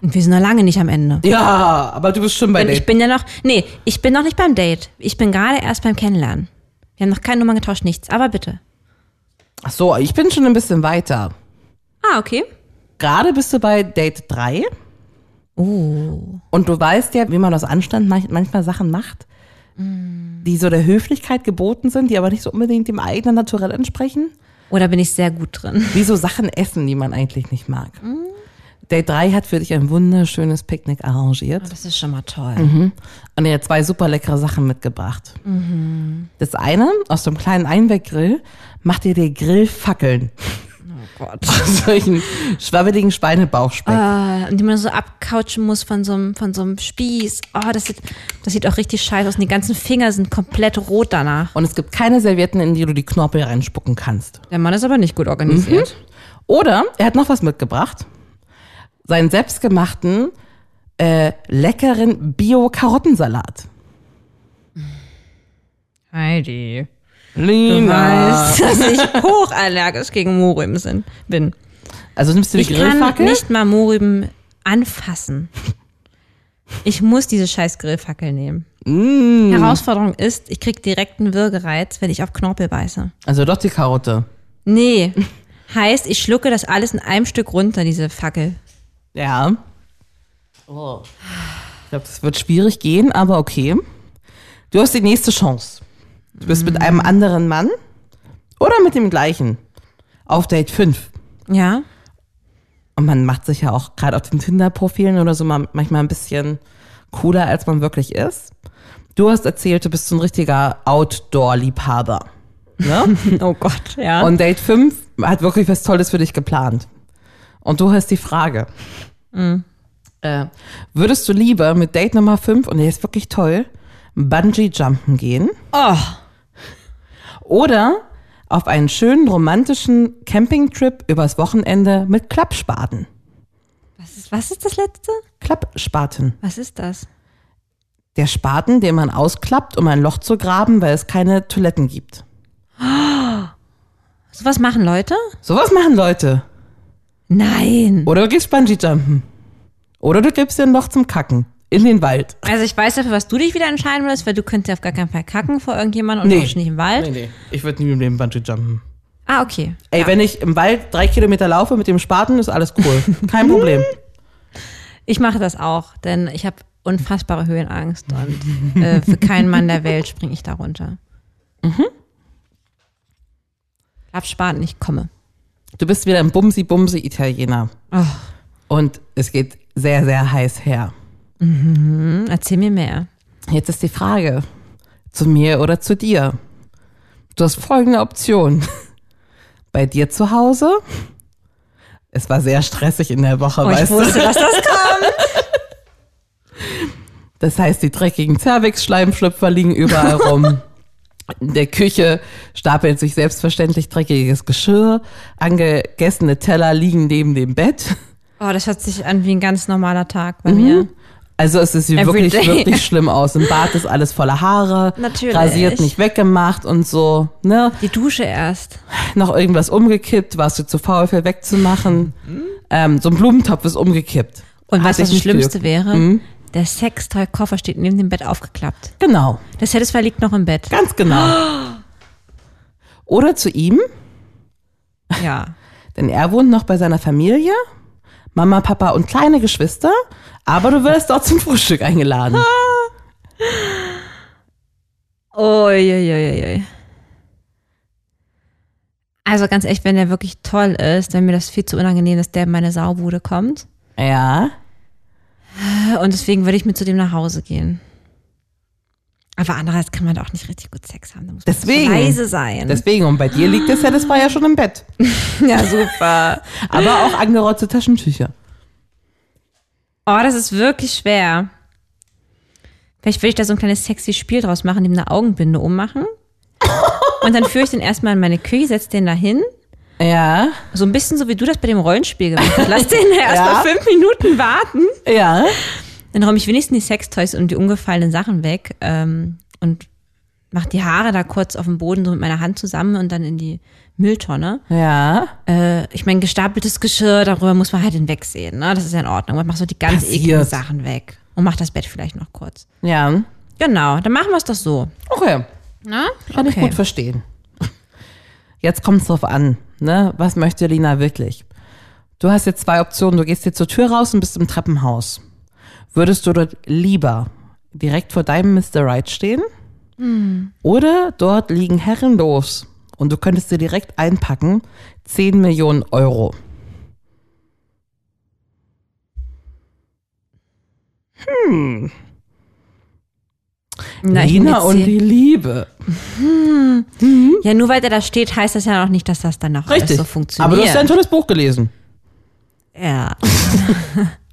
Speaker 2: Und wir sind noch lange nicht am Ende.
Speaker 3: Ja, aber du bist schon bei
Speaker 2: Und ich
Speaker 3: Date.
Speaker 2: bin ja noch, nee, ich bin noch nicht beim Date. Ich bin gerade erst beim Kennenlernen. Wir haben noch keine Nummern getauscht, nichts. Aber bitte.
Speaker 3: Ach so, ich bin schon ein bisschen weiter.
Speaker 2: Ah, okay.
Speaker 3: Gerade bist du bei Date 3
Speaker 2: Oh.
Speaker 3: und du weißt ja, wie man aus Anstand manch- manchmal Sachen macht, die so der Höflichkeit geboten sind, die aber nicht so unbedingt dem eigenen Naturell entsprechen.
Speaker 2: Oder bin ich sehr gut drin?
Speaker 3: Wie so Sachen essen, die man eigentlich nicht mag. Date 3 hat für dich ein wunderschönes Picknick arrangiert.
Speaker 2: Das ist schon mal toll.
Speaker 3: und er hat zwei super leckere Sachen mitgebracht. Das eine, aus einem kleinen Einweggrill, macht ihr dir Grillfackeln.
Speaker 2: Oh Gott.
Speaker 3: Aus solchen schwabbeligen Schweinebauchspeck.
Speaker 2: Äh, die man so abcouchen muss von so einem, von so einem Spieß. Oh, das sieht, das sieht auch richtig scheiße aus. Und die ganzen Finger sind komplett rot danach.
Speaker 3: Und es gibt keine Servietten, in die du die Knorpel reinspucken kannst.
Speaker 2: Der Mann ist aber nicht gut organisiert.
Speaker 3: Oder er hat noch was mitgebracht. Seinen selbstgemachten, äh, leckeren Bio-Karottensalat.
Speaker 2: Heidi. Du
Speaker 3: Lina.
Speaker 2: weißt, dass ich hochallergisch gegen Mohrrüben bin.
Speaker 3: Also nimmst du die
Speaker 2: Ich kann
Speaker 3: Grillfackel?
Speaker 2: nicht mal Mohrrüben anfassen. Ich muss diese scheiß Grillfackel nehmen.
Speaker 3: Mm.
Speaker 2: Herausforderung ist, ich krieg direkt einen Würgereiz, wenn ich auf Knorpel beiße.
Speaker 3: Also doch die Karotte.
Speaker 2: Nee. Heißt, ich schlucke das alles in einem Stück runter, diese Fackel.
Speaker 3: Ja. Oh. Ich glaube, das wird schwierig gehen, aber okay. Du hast die nächste Chance. Du bist mit einem anderen Mann oder mit dem gleichen auf Date 5.
Speaker 2: Ja?
Speaker 3: Und man macht sich ja auch gerade auf den Tinder-Profilen oder so mal, manchmal ein bisschen cooler, als man wirklich ist. Du hast erzählt, du bist so ein richtiger Outdoor-Liebhaber. Ne?
Speaker 2: Oh Gott, ja.
Speaker 3: Und Date 5 hat wirklich was Tolles für dich geplant. Und du hast die Frage. Äh, würdest du lieber mit Date Nummer 5, und der ist wirklich toll, Bungee-Jumpen gehen?
Speaker 2: oh,
Speaker 3: Oder auf einen schönen romantischen Campingtrip übers Wochenende mit Klappspaten?
Speaker 2: was ist, was ist das letzte?
Speaker 3: Klappspaten.
Speaker 2: Was ist das?
Speaker 3: Der Spaten, den man ausklappt, um ein Loch zu graben, weil es keine Toiletten gibt.
Speaker 2: So was machen Leute?
Speaker 3: Sowas machen Leute.
Speaker 2: Nein.
Speaker 3: Oder du gehst Bungee-Jumpen. Oder du gibst dir ein Loch zum Kacken. In den Wald.
Speaker 2: Also ich weiß ja, für was du dich wieder entscheiden würdest, weil du könntest ja auf gar keinen Fall kacken vor irgendjemandem und
Speaker 3: Nee.
Speaker 2: auch schon nicht im Wald.
Speaker 3: nee. Ich würde nie im Leben Bungee-Jumpen.
Speaker 2: Ah, okay.
Speaker 3: Ey,
Speaker 2: ja.
Speaker 3: wenn ich im Wald drei Kilometer laufe mit dem Spaten, ist alles cool. Kein Problem.
Speaker 2: Ich mache das auch, denn ich habe unfassbare Höhenangst und äh, für keinen Mann der Welt springe ich da runter. Mhm. Abspaten, ich komme.
Speaker 3: Du bist wieder ein Bumsi-Bumsi-Italiener.
Speaker 2: Oh,
Speaker 3: Und es geht sehr, sehr heiß her.
Speaker 2: Hm, erzähl mir mehr.
Speaker 3: Jetzt ist die Frage, zu mir oder zu dir? Du hast folgende Option. Bei dir zu Hause? Es war sehr stressig in der Woche,
Speaker 2: Oh, ich
Speaker 3: weißt
Speaker 2: wusste,
Speaker 3: du?
Speaker 2: dass das kommt.
Speaker 3: Das heißt, die dreckigen Cervix-Schleimschlüpfer liegen überall rum. In der Küche stapelt sich selbstverständlich dreckiges Geschirr. Angegessene Teller liegen neben dem Bett.
Speaker 2: Oh, das hört sich an wie ein ganz normaler Tag bei mir.
Speaker 3: Also es sieht
Speaker 2: Every
Speaker 3: wirklich,
Speaker 2: day.
Speaker 3: wirklich schlimm aus. Im Bad ist alles voller Haare.
Speaker 2: Natürlich.
Speaker 3: Rasiert nicht weggemacht und so. Ne?
Speaker 2: Die Dusche erst.
Speaker 3: Noch irgendwas umgekippt, warst du zu faul für wegzumachen. Ähm, so ein Blumentopf ist umgekippt.
Speaker 2: Und
Speaker 3: Hat
Speaker 2: was das Schlimmste
Speaker 3: gejuckt.
Speaker 2: wäre, der Sextoy-Koffer steht neben dem Bett aufgeklappt.
Speaker 3: Genau.
Speaker 2: Der Satisfy liegt noch im Bett.
Speaker 3: Ganz genau. Oder zu ihm,
Speaker 2: Ja.
Speaker 3: denn er wohnt noch bei seiner Familie. Mama, Papa und kleine Geschwister. Aber du wirst dort zum Frühstück eingeladen.
Speaker 2: Uiuiui. Also ganz echt, wenn der wirklich toll ist, dann mir das viel zu unangenehm, dass der in meine Saubude kommt.
Speaker 3: Ja.
Speaker 2: Und deswegen würde ich mit zu dem nach Hause gehen. Aber andererseits kann man da auch nicht richtig gut Sex haben. Da muss man
Speaker 3: Deswegen.
Speaker 2: so leise sein.
Speaker 3: Deswegen, und bei dir liegt der Satisfier ja schon im Bett.
Speaker 2: ja, super.
Speaker 3: Aber auch angerotzte Taschentücher.
Speaker 2: Oh, das ist wirklich schwer. Vielleicht will ich da so ein kleines sexy Spiel draus machen, ihm eine Augenbinde ummachen. Und dann führe ich den erstmal in meine Küche, setze den da hin.
Speaker 3: Ja.
Speaker 2: So ein bisschen so, wie du das bei dem Rollenspiel gemacht hast. Lass den erstmal
Speaker 3: Ja.
Speaker 2: fünf Minuten warten.
Speaker 3: Ja.
Speaker 2: Dann räume ich wenigstens die Sextoys und die umgefallenen Sachen weg ähm, und mache die Haare da kurz auf dem Boden so mit meiner Hand zusammen und dann in die Mülltonne.
Speaker 3: Ja.
Speaker 2: Äh, ich meine, gestapeltes Geschirr, darüber muss man halt hinwegsehen. Ne? Das ist ja in Ordnung. Man macht so die ganz
Speaker 3: Passiert.
Speaker 2: ekligen Sachen weg und macht das Bett vielleicht noch kurz.
Speaker 3: Ja.
Speaker 2: Genau, dann machen wir es doch so.
Speaker 3: Okay.
Speaker 2: Na?
Speaker 3: Kann ich gut verstehen. Jetzt kommt es drauf an, ne? Was möchte Lina wirklich? Du hast jetzt zwei Optionen. Du gehst jetzt zur Tür raus und bist im Treppenhaus. Würdest du dort lieber direkt vor deinem Mr. Right stehen? Oder dort liegen herrenlos und du könntest dir direkt einpacken 10 Millionen Euro.
Speaker 2: Na, ich
Speaker 3: Lina und die Liebe.
Speaker 2: hier- ja, nur weil der da steht, heißt das ja noch nicht, dass das dann auch alles so funktioniert.
Speaker 3: Aber du hast ja ein tolles Buch gelesen.
Speaker 2: Ja.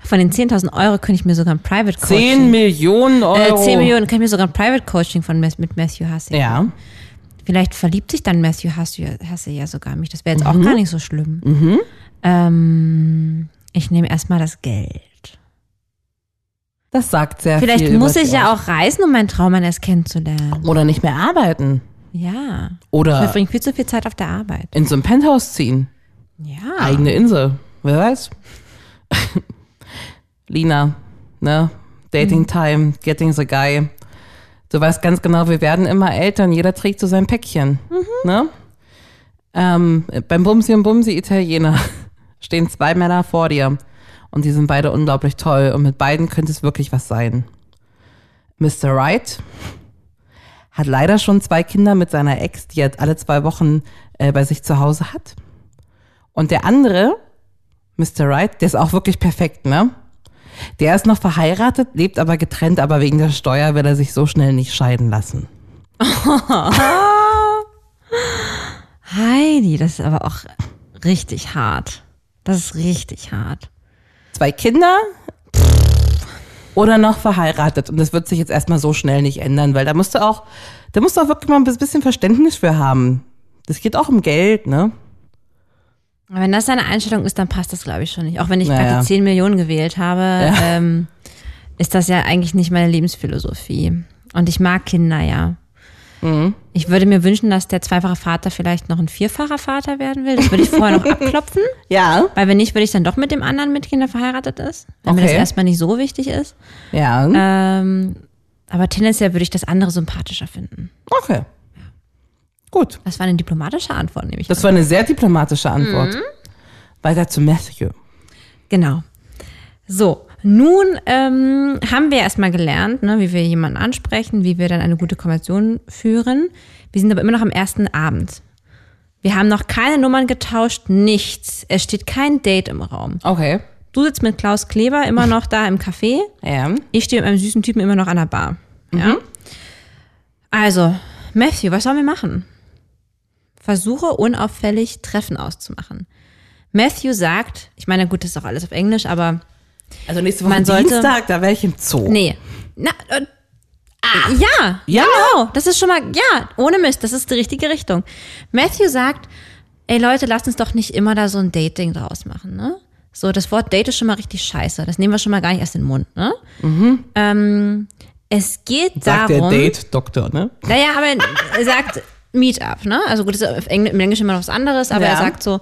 Speaker 2: Von den 10.000 Euro könnte ich mir sogar ein Private
Speaker 3: 10
Speaker 2: Coaching.
Speaker 3: Millionen
Speaker 2: Äh,
Speaker 3: Euro.
Speaker 2: 10 Millionen kann ich mir sogar ein Private Coaching von mit Matthew Hussey.
Speaker 3: Ja.
Speaker 2: Vielleicht verliebt sich dann Matthew Hussey, Hussey ja sogar mich. Das wäre jetzt
Speaker 3: Mhm.
Speaker 2: auch gar nicht so schlimm. Ähm, ich nehme erstmal das Geld.
Speaker 3: Das sagt sehr
Speaker 2: Vielleicht
Speaker 3: viel.
Speaker 2: muss
Speaker 3: über
Speaker 2: ich ja auch reisen, um meinen Traummann erst kennenzulernen.
Speaker 3: Oder nicht mehr arbeiten.
Speaker 2: Ja. Ich
Speaker 3: Oder
Speaker 2: verbringe viel zu viel Zeit auf der Arbeit.
Speaker 3: in so ein Penthouse ziehen.
Speaker 2: Ja.
Speaker 3: Eigene Insel. Wer weiß. Lina, ne? Dating
Speaker 2: Mhm.
Speaker 3: Time, getting the guy. Du weißt ganz genau, wir werden immer Eltern. Jeder trägt so sein Päckchen.
Speaker 2: Mhm.
Speaker 3: Ne? Ähm, beim Bumsi und Bumsi Italiener stehen zwei Männer vor dir. Und die sind beide unglaublich toll. Und mit beiden könnte es wirklich was sein. Mr. Right hat leider schon zwei Kinder mit seiner Ex, die er alle zwei Wochen äh, bei sich zu Hause hat. Und der andere, Mr. Right, der ist auch wirklich perfekt, ne? Der ist noch verheiratet, lebt aber getrennt, aber wegen der Steuer will er sich so schnell nicht scheiden lassen.
Speaker 2: Heidi, das ist aber auch richtig hart. Das ist richtig hart.
Speaker 3: Zwei Kinder oder noch verheiratet. Und das wird sich jetzt erstmal so schnell nicht ändern, weil da musst du auch, da musst du auch wirklich mal ein bisschen Verständnis für haben. Das geht auch um Geld, ne?
Speaker 2: Wenn das seine Einstellung ist, dann passt das, glaube ich, schon nicht. Auch wenn ich
Speaker 3: Naja.
Speaker 2: gerade die 10 Millionen gewählt habe, ähm, ist das ja eigentlich nicht meine Lebensphilosophie. Und ich mag Kinder ja.
Speaker 3: Mhm.
Speaker 2: Ich würde mir wünschen, dass der zweifache Vater vielleicht noch ein vierfacher Vater werden will. Das würde ich vorher noch abklopfen.
Speaker 3: Ja.
Speaker 2: Weil wenn nicht, würde ich dann doch mit dem anderen Mitkind, der verheiratet ist. Weil mir das
Speaker 3: Okay.
Speaker 2: erstmal nicht so wichtig ist.
Speaker 3: Ja.
Speaker 2: Ähm, aber tendenziell würde ich das andere sympathischer finden.
Speaker 3: Okay. Gut.
Speaker 2: Das war eine diplomatische Antwort, nehme ich
Speaker 3: Das war eine sehr diplomatische Antwort. Weiter zu Matthew.
Speaker 2: Genau. So, nun ähm, haben wir erstmal gelernt, ne, wie wir jemanden ansprechen, wie wir dann eine gute Konversation führen. Wir sind aber immer noch am ersten Abend. Wir haben noch keine Nummern getauscht, nichts. Es steht kein Date im Raum.
Speaker 3: Okay.
Speaker 2: Du sitzt mit Klaus Kleber immer noch da im Café.
Speaker 3: Ja.
Speaker 2: Ich stehe mit einem süßen Typen immer noch an der Bar. Ja? Also, Matthew, was sollen wir machen? Versuche unauffällig Treffen auszumachen. Matthew sagt, ich meine, gut, das ist auch alles auf Englisch, aber
Speaker 3: Also nächste Woche
Speaker 2: Man sollte-
Speaker 3: Dienstag, da wäre ich im Zoo.
Speaker 2: Nee. Na, äh, ja,
Speaker 3: Ja?
Speaker 2: genau. Das ist schon mal, ja, ohne Mist, das ist die richtige Richtung. Matthew sagt, ey Leute, lasst uns doch nicht immer da so ein Dating draus machen, ne? So, das Wort Date ist schon mal richtig scheiße. Das nehmen wir schon mal gar nicht erst in den Mund, ne? Ähm, es geht
Speaker 3: Sagt
Speaker 2: darum.
Speaker 3: der Date-Doktor, ne?
Speaker 2: Naja, aber er sagt Meetup, ne? Also gut, das ist im Englischen immer noch was anderes, aber
Speaker 3: Ja.
Speaker 2: er sagt so,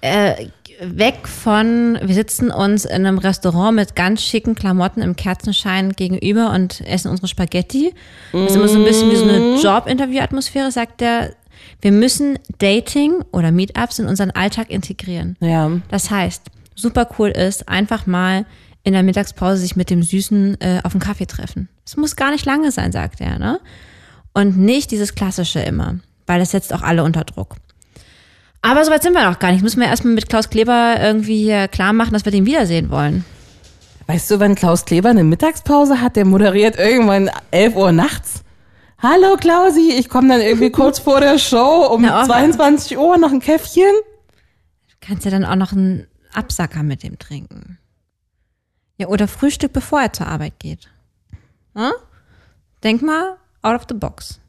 Speaker 2: äh, weg von, wir sitzen uns in einem Restaurant mit ganz schicken Klamotten im Kerzenschein gegenüber und essen unsere Spaghetti. Das ist immer so ein bisschen wie so eine Job-Interview-Atmosphäre, sagt er, wir müssen Dating oder Meetups in unseren Alltag integrieren.
Speaker 3: Ja.
Speaker 2: Das heißt, super cool ist, einfach mal in der Mittagspause sich mit dem Süßen äh, auf einen Kaffee treffen. Es muss gar nicht lange sein, sagt er, ne? Und nicht dieses Klassische immer, weil das setzt auch alle unter Druck. Aber soweit sind wir noch gar nicht. Müssen wir erstmal mit Klaus Kleber irgendwie hier klar machen, dass wir den wiedersehen wollen.
Speaker 3: Weißt du, wenn Klaus Kleber eine Mittagspause hat, der moderiert irgendwann 11 Uhr nachts? Hallo Klausi, ich komme dann irgendwie kurz vor der Show um
Speaker 2: Na, auch-
Speaker 3: 22 Uhr noch ein Käffchen.
Speaker 2: Kannst ja dann auch noch einen Absacker mit dem trinken. Ja, oder Frühstück, bevor er zur Arbeit geht. Hm? Denk mal out of the box.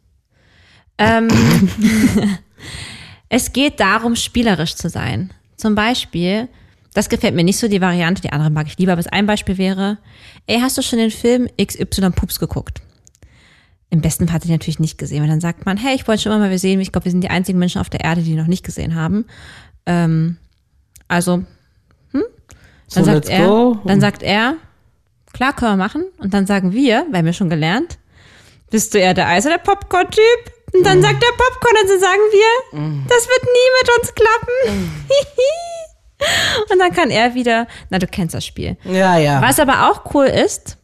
Speaker 2: Ähm, es geht darum, spielerisch zu sein. Zum Beispiel, das gefällt mir nicht so, die Variante, die andere mag ich lieber, aber ein Beispiel wäre, ey, hast du schon den Film XY Pups geguckt? Im besten Fall hat er natürlich nicht gesehen, weil dann sagt man, hey, ich wollte schon immer mal sehen, ich glaube, wir sind die einzigen Menschen auf der Erde, die ihn noch nicht gesehen haben. Ähm, also, hm? Dann
Speaker 3: So,
Speaker 2: sagt er,
Speaker 3: go.
Speaker 2: dann sagt er, klar können wir machen. Und dann sagen wir, weil wir schon gelernt, bist du eher der Eis- oder der Popcorn-Typ? Und dann sagt der Popcorn, und dann sagen wir, das wird nie mit uns klappen.
Speaker 3: Mhm.
Speaker 2: und dann kann er wieder, na, du kennst das Spiel.
Speaker 3: Ja, ja.
Speaker 2: Was aber auch cool ist,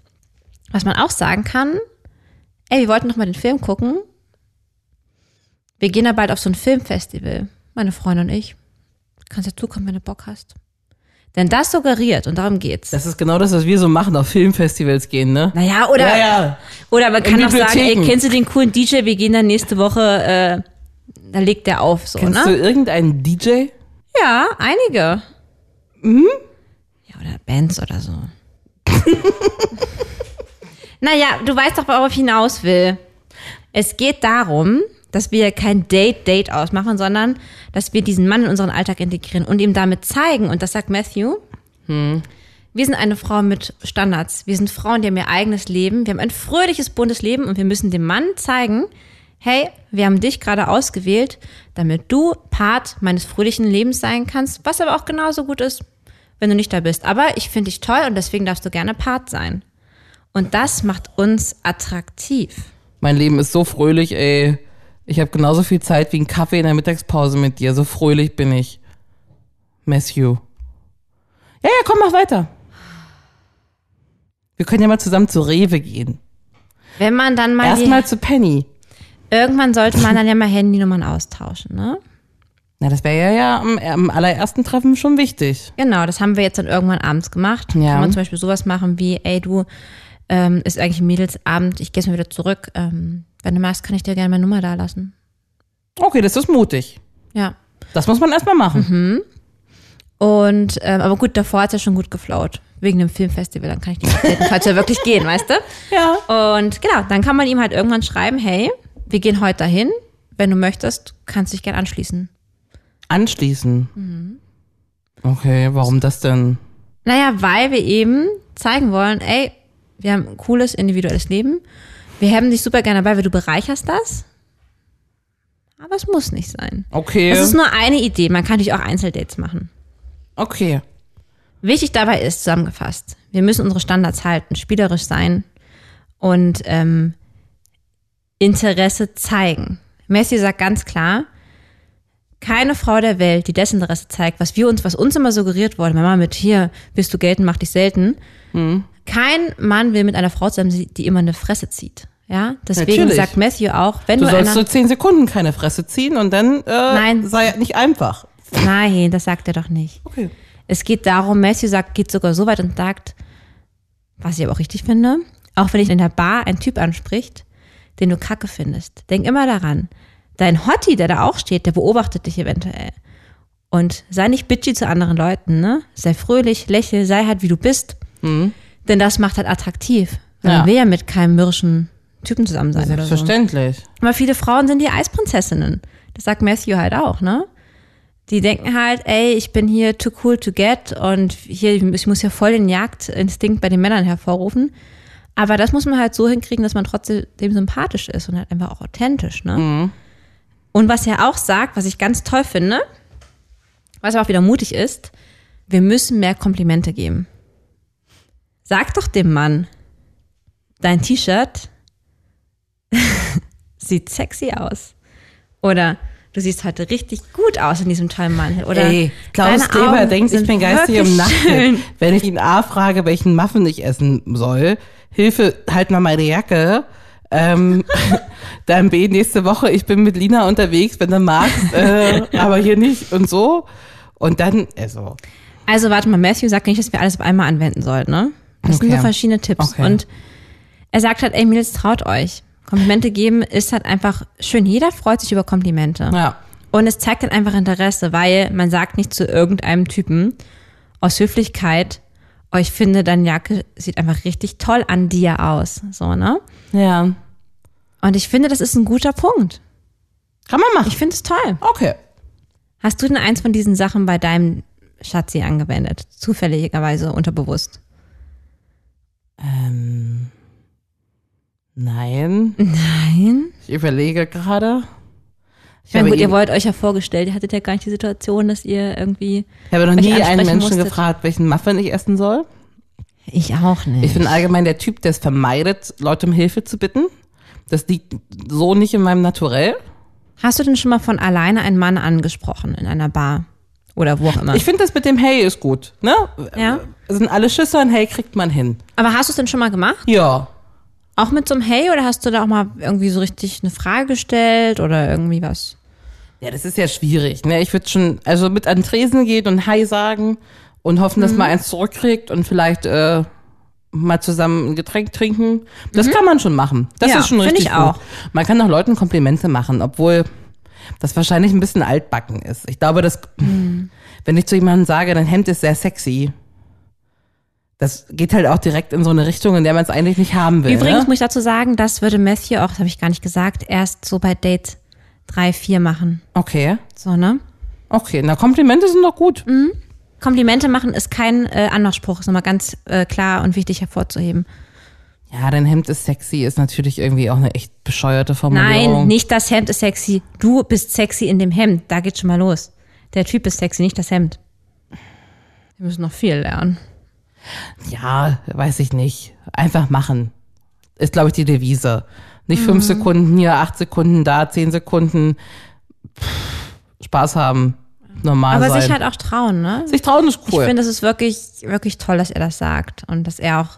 Speaker 2: was man auch sagen kann, ey, wir wollten noch mal den Film gucken. Wir gehen da bald auf so ein Filmfestival, meine Freundin und ich. Kannst ja zukommen, wenn du Bock hast. Denn das suggeriert, und darum geht's.
Speaker 3: Das ist genau das, was wir so machen, auf Filmfestivals gehen, ne?
Speaker 2: naja, oder,
Speaker 3: Ja, ja.
Speaker 2: oder man kann auch sagen, ey, kennst du den coolen DJ, wir gehen dann nächste Woche, äh, da legt der auf, so,
Speaker 3: Kennst
Speaker 2: ne?
Speaker 3: du irgendeinen DJ?
Speaker 2: Ja, einige. Mhm. Ja, oder Bands oder so. naja, du weißt doch, worauf ich hinaus will. Es geht darum, dass wir kein Date-Date ausmachen, sondern dass wir diesen Mann in unseren Alltag integrieren und ihm damit zeigen, und das sagt Matthew, wir sind eine Frau mit Standards. Wir sind Frauen, die haben ihr eigenes Leben. Wir haben ein fröhliches, buntes Leben und wir müssen dem Mann zeigen, hey, wir haben dich gerade ausgewählt, damit du Part meines fröhlichen Lebens sein kannst, was aber auch genauso gut ist, wenn du nicht da bist. Aber ich finde dich toll und deswegen darfst du gerne Part sein. Und das macht uns attraktiv.
Speaker 3: Mein Leben ist so fröhlich, ey. Ich habe genauso viel Zeit wie ein Kaffee in der Mittagspause mit dir. So fröhlich bin ich. Matthew. Ja, ja, komm, mach weiter. Wir können ja mal zusammen zu Rewe gehen.
Speaker 2: Wenn man dann mal,
Speaker 3: Erstmal zu Penny.
Speaker 2: irgendwann sollte man dann ja mal Handynummern austauschen, ne?
Speaker 3: Na, das wäre ja, ja am, am allerersten Treffen schon wichtig.
Speaker 2: Genau, das haben wir jetzt dann irgendwann abends gemacht.
Speaker 3: Ja.
Speaker 2: Kann man zum Beispiel sowas machen wie, ey, du, ähm, ist eigentlich Mädelsabend, ich gehe jetzt mal wieder zurück. Ähm, wenn du magst, kann ich dir gerne meine Nummer da lassen.
Speaker 3: Okay, das ist mutig.
Speaker 2: Ja.
Speaker 3: Das muss man erstmal machen.
Speaker 2: Und, ähm, aber gut, davor hat's ja schon gut geflaut. Wegen dem Filmfestival, dann kann ich die daten, falls wir wirklich gehen, weißt du?
Speaker 3: Ja.
Speaker 2: Und genau, dann kann man ihm halt irgendwann schreiben, hey, wir gehen heute dahin. Wenn du möchtest, kannst du dich gern anschließen.
Speaker 3: Anschließen. Okay, warum das denn?
Speaker 2: Naja, weil wir eben zeigen wollen, ey, wir haben ein cooles individuelles Leben. Wir haben dich super gerne dabei, weil du bereicherst das. Aber es muss nicht sein.
Speaker 3: Okay.
Speaker 2: Es ist nur eine Idee. Man kann natürlich auch Einzeldates machen.
Speaker 3: okay.
Speaker 2: Wichtig dabei ist zusammengefasst, wir müssen unsere Standards halten, spielerisch sein und ähm, Interesse zeigen. Messi sagt ganz klar, keine Frau der Welt, die Desinteresse zeigt, was wir uns, was uns immer suggeriert wurde, wenn man mit hier bist du gelten, mach dich selten. Kein Mann will mit einer Frau zusammen, die immer eine Fresse zieht. Ja, deswegen
Speaker 3: Natürlich.
Speaker 2: sagt Matthew auch, wenn
Speaker 3: Du
Speaker 2: du,
Speaker 3: sollst
Speaker 2: einer,
Speaker 3: so zehn Sekunden keine Fresse ziehen und dann äh,
Speaker 2: Nein.
Speaker 3: sei nicht einfach.
Speaker 2: nein, das sagt er doch nicht.
Speaker 3: Okay.
Speaker 2: Es geht darum, Matthew sagt, geht sogar so weit und sagt, was ich aber auch richtig finde, auch wenn dich in der Bar ein Typ anspricht, den du kacke findest, denk immer daran, dein Hottie, der da auch steht, der beobachtet dich eventuell. Und sei nicht bitchy zu anderen Leuten, ne? Sei fröhlich, lächel, sei halt wie du bist. Denn das macht halt attraktiv. Man
Speaker 3: Ja.
Speaker 2: will ja mit keinem mürrischen Typen zusammen sein oder so.
Speaker 3: Selbstverständlich.
Speaker 2: Aber viele Frauen sind die Eisprinzessinnen. Das sagt Matthew halt auch, ne? Die denken halt, ey, ich bin hier too cool to get und hier, ich muss ja voll den Jagdinstinkt bei den Männern hervorrufen. Aber das muss man halt so hinkriegen, dass man trotzdem sympathisch ist und halt einfach auch authentisch, ne? Und was er auch sagt, was ich ganz toll finde, was aber auch wieder mutig ist, wir müssen mehr Komplimente geben. Sag doch dem Mann, dein T-Shirt sieht sexy aus. Oder du siehst heute richtig gut aus in diesem tollen Mantel. Oder
Speaker 3: Ey, Klaus Kleber denkt, ich bin geistig im Nacken. Wenn ich ihn A frage, welchen Muffin ich essen soll, Hilfe, halt mal meine Jacke. Ähm, dann B, nächste Woche, ich bin mit Lina unterwegs, wenn du magst, äh, aber hier nicht und so. Und dann, also,
Speaker 2: Also warte mal, Matthew sagt nicht, dass wir alles auf einmal anwenden sollten, ne? Das sind
Speaker 3: Okay.
Speaker 2: so verschiedene Tipps.
Speaker 3: Okay.
Speaker 2: Und er sagt halt, ey Mädels, traut euch. Komplimente geben ist halt einfach schön. Jeder freut sich über Komplimente.
Speaker 3: ja.
Speaker 2: Und es zeigt dann einfach Interesse, weil man sagt nicht zu irgendeinem Typen aus Höflichkeit, oh, ich finde, deine Jacke sieht einfach richtig toll an dir aus. So, ne?
Speaker 3: Ja.
Speaker 2: Und ich finde, das ist ein guter Punkt.
Speaker 3: Kann man machen.
Speaker 2: Ich finde es toll.
Speaker 3: Okay.
Speaker 2: Hast du denn eins von diesen Sachen bei deinem Schatzi angewendet? Zufälligerweise unterbewusst?
Speaker 3: Ähm, nein.
Speaker 2: Nein.
Speaker 3: Ich überlege gerade. Ich
Speaker 2: meine, gut, ihr wollt euch ja vorgestellt, ihr hattet ja gar nicht die Situation, dass ihr irgendwie.
Speaker 3: ich habe noch nie einen Menschen
Speaker 2: musstet.
Speaker 3: gefragt, welchen Muffin ich essen soll.
Speaker 2: Ich auch nicht.
Speaker 3: Ich bin allgemein der Typ, der es vermeidet, Leute um Hilfe zu bitten. Das liegt so nicht in meinem Naturell.
Speaker 2: Hast du denn schon mal von alleine einen Mann angesprochen in einer Bar? Oder wo auch immer?
Speaker 3: Ich finde das mit dem Hey ist gut. Ne?
Speaker 2: Ja.
Speaker 3: Sind alle Schüsse und Hey kriegt man hin.
Speaker 2: Aber hast du es denn schon mal gemacht?
Speaker 3: Ja.
Speaker 2: Auch mit so einem Hey oder hast du da auch mal irgendwie so richtig eine Frage gestellt oder irgendwie was?
Speaker 3: Ja, das ist ja schwierig. Ne? Ich würde schon, also mit an den Tresen gehen und Hi sagen und hoffen, dass man eins zurückkriegt und vielleicht äh, mal zusammen ein Getränk trinken. Das kann man schon machen. Das
Speaker 2: Ja,
Speaker 3: ist schon richtig
Speaker 2: ich auch.
Speaker 3: gut. Man kann auch Leuten Komplimente machen, obwohl das wahrscheinlich ein bisschen altbacken ist. Ich glaube, dass wenn ich zu jemandem sage, dein Hemd ist sehr sexy, das geht halt auch direkt in so eine Richtung, in der man es eigentlich nicht haben will.
Speaker 2: Übrigens
Speaker 3: ne?
Speaker 2: muss ich dazu sagen, das würde Matthew auch, das habe ich gar nicht gesagt, erst so bei Date 3, 4 machen.
Speaker 3: Okay,
Speaker 2: So, ne?
Speaker 3: okay. Na, Komplimente sind doch gut.
Speaker 2: Komplimente machen ist kein äh, Anmachspruch, ist nochmal ganz äh, klar und wichtig hervorzuheben.
Speaker 3: Ja, dein Hemd ist sexy, ist natürlich irgendwie auch eine echt bescheuerte Formulierung.
Speaker 2: Nein, nicht das Hemd ist sexy. Du bist sexy in dem Hemd. Da geht's schon mal los. Der Typ ist sexy, nicht das Hemd. Wir müssen noch viel lernen.
Speaker 3: Ja, weiß ich nicht. Einfach machen. Ist, glaube ich, die Devise. Nicht fünf
Speaker 2: Mhm.
Speaker 3: Sekunden hier, acht Sekunden da, zehn Sekunden. Pff, Spaß haben. Normal
Speaker 2: Aber
Speaker 3: sein.
Speaker 2: sich halt auch trauen, ne?
Speaker 3: sich trauen ist cool.
Speaker 2: Ich finde, es ist wirklich, wirklich toll, dass er das sagt und dass er auch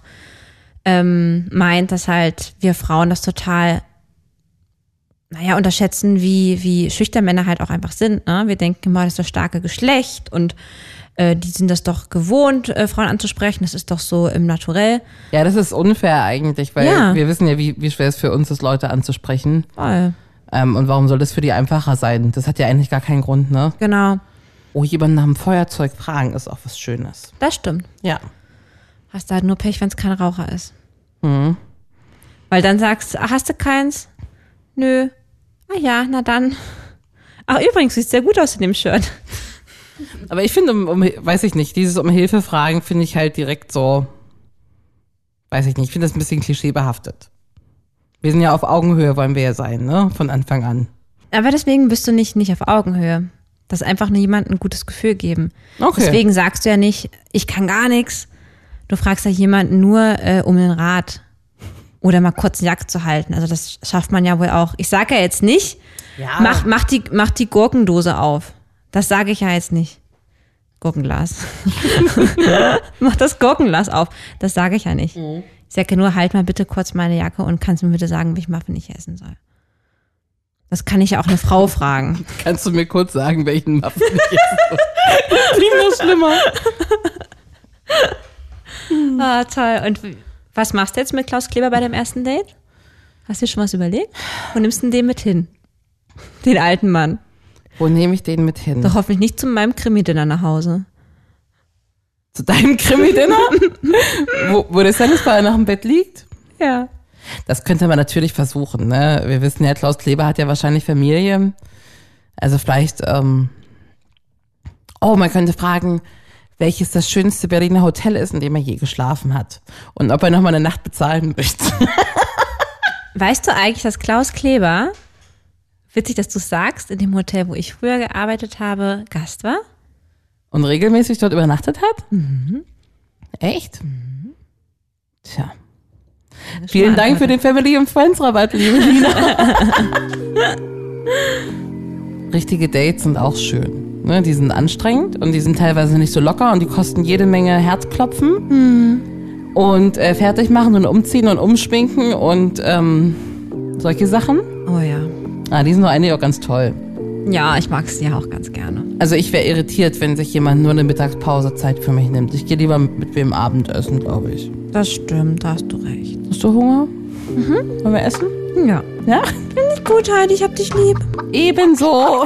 Speaker 2: ähm, meint, dass halt wir Frauen das total, naja, unterschätzen, wie, wie schüchtern Männer halt auch einfach sind. Ne? Wir denken immer, das ist das starke Geschlecht und äh, die sind das doch gewohnt, äh, Frauen anzusprechen. Das ist doch so im Naturell.
Speaker 3: ja, das ist unfair eigentlich, weil
Speaker 2: Ja.
Speaker 3: wir wissen ja, wie, wie schwer es für uns ist, Leute anzusprechen.
Speaker 2: Voll.
Speaker 3: Ähm, und warum soll das für die einfacher sein? Das hat ja eigentlich gar keinen Grund, ne?
Speaker 2: Genau,
Speaker 3: Oh, jemanden nach dem Feuerzeug fragen ist auch was Schönes.
Speaker 2: das stimmt.
Speaker 3: Ja.
Speaker 2: Hast du halt nur Pech, wenn es kein Raucher ist.
Speaker 3: Mhm.
Speaker 2: Weil dann sagst du, ah, hast du keins? Nö. Ah ja, na dann. Ach, übrigens, sieht sehr gut aus in dem Shirt.
Speaker 3: Aber ich finde, um, um, weiß ich nicht, dieses um Hilfe fragen finde ich halt direkt so, weiß ich nicht, ich finde das ein bisschen klischeebehaftet. Wir sind ja auf Augenhöhe, wollen wir ja sein, ne? Von Anfang an.
Speaker 2: Aber deswegen bist du nicht, nicht auf Augenhöhe. Das ist einfach nur jemandem ein gutes Gefühl geben.
Speaker 3: Okay.
Speaker 2: Deswegen sagst du ja nicht, ich kann gar nichts. Du fragst ja jemanden nur äh, um den Rat. Oder mal kurz einen Jagd zu halten. Also das schafft man ja wohl auch. Ich sage ja jetzt nicht,
Speaker 3: Ja.
Speaker 2: mach, mach, die, mach die Gurkendose auf. Das sage ich ja jetzt nicht. Gurkenglas. mach das Gurkenglas auf. Das sage ich ja nicht. Ich sage ja nur, halt mal bitte kurz meine Jacke und kannst mir bitte sagen, welchen Muffin ich essen soll. Das kann ich ja auch eine Frau fragen.
Speaker 3: Kannst du mir kurz sagen, welchen Muffin ich esse? Klingt noch schlimmer.
Speaker 2: Ah, toll. Und was machst du jetzt mit Klaus Kleber bei dem ersten Date? Hast du dir schon was überlegt? Wo nimmst du den mit hin? Den alten Mann.
Speaker 3: Wo nehme ich den mit hin?
Speaker 2: Doch hoffentlich nicht zu meinem Krimi-Dinner nach Hause.
Speaker 3: Zu deinem Krimi-Dinner? wo, wo der Satisfier nach dem Bett liegt?
Speaker 2: Ja.
Speaker 3: Das könnte man natürlich versuchen. Ne? Wir wissen ja, Klaus Kleber hat ja wahrscheinlich Familie. Also vielleicht, ähm, oh, man könnte fragen, welches das schönste Berliner Hotel ist, in dem er je geschlafen hat. Und ob er nochmal eine Nacht bezahlen möchte.
Speaker 2: Weißt du eigentlich, dass Klaus Kleber, witzig, dass du sagst, in dem Hotel, wo ich früher gearbeitet habe, Gast war?
Speaker 3: Und regelmäßig dort übernachtet hat? Mhm. Echt? Tja. Vielen Dank für den Family und Friends Rabatt, liebe Lina. Richtige Dates sind auch schön. Ne, die sind anstrengend und die sind teilweise nicht so locker und die kosten jede Menge Herzklopfen und äh, fertig machen und umziehen und umschminken und ähm, solche Sachen.
Speaker 2: Oh ja.
Speaker 3: Ah, die sind doch eigentlich auch ganz toll.
Speaker 2: Ja, ich mag es ja auch ganz gerne.
Speaker 3: Also ich wäre irritiert, wenn sich jemand nur eine Mittagspause Zeit für mich nimmt. Ich gehe lieber mit wem Abendessen, glaube ich.
Speaker 2: Das stimmt, da hast du recht.
Speaker 3: Hast du Hunger? Mhm. Wollen wir essen?
Speaker 2: Ja.
Speaker 3: Ja?
Speaker 2: Finde ich gut, Heidi, ich hab dich lieb.
Speaker 3: Ebenso.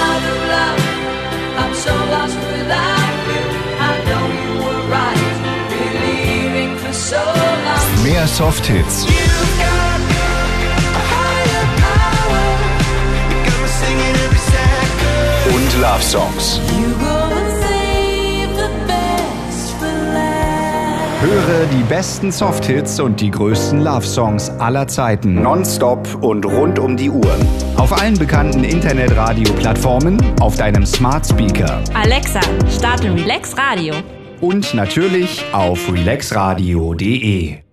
Speaker 1: Mehr Softhits. Und Love Songs. Höre die besten Softhits und die größten Love Songs aller Zeiten nonstop und rund um die Uhr. Auf allen bekannten Internetradio-Plattformen, auf deinem Smart Speaker
Speaker 2: Alexa, starte Relax Radio.
Speaker 1: und natürlich auf relaxradio.de.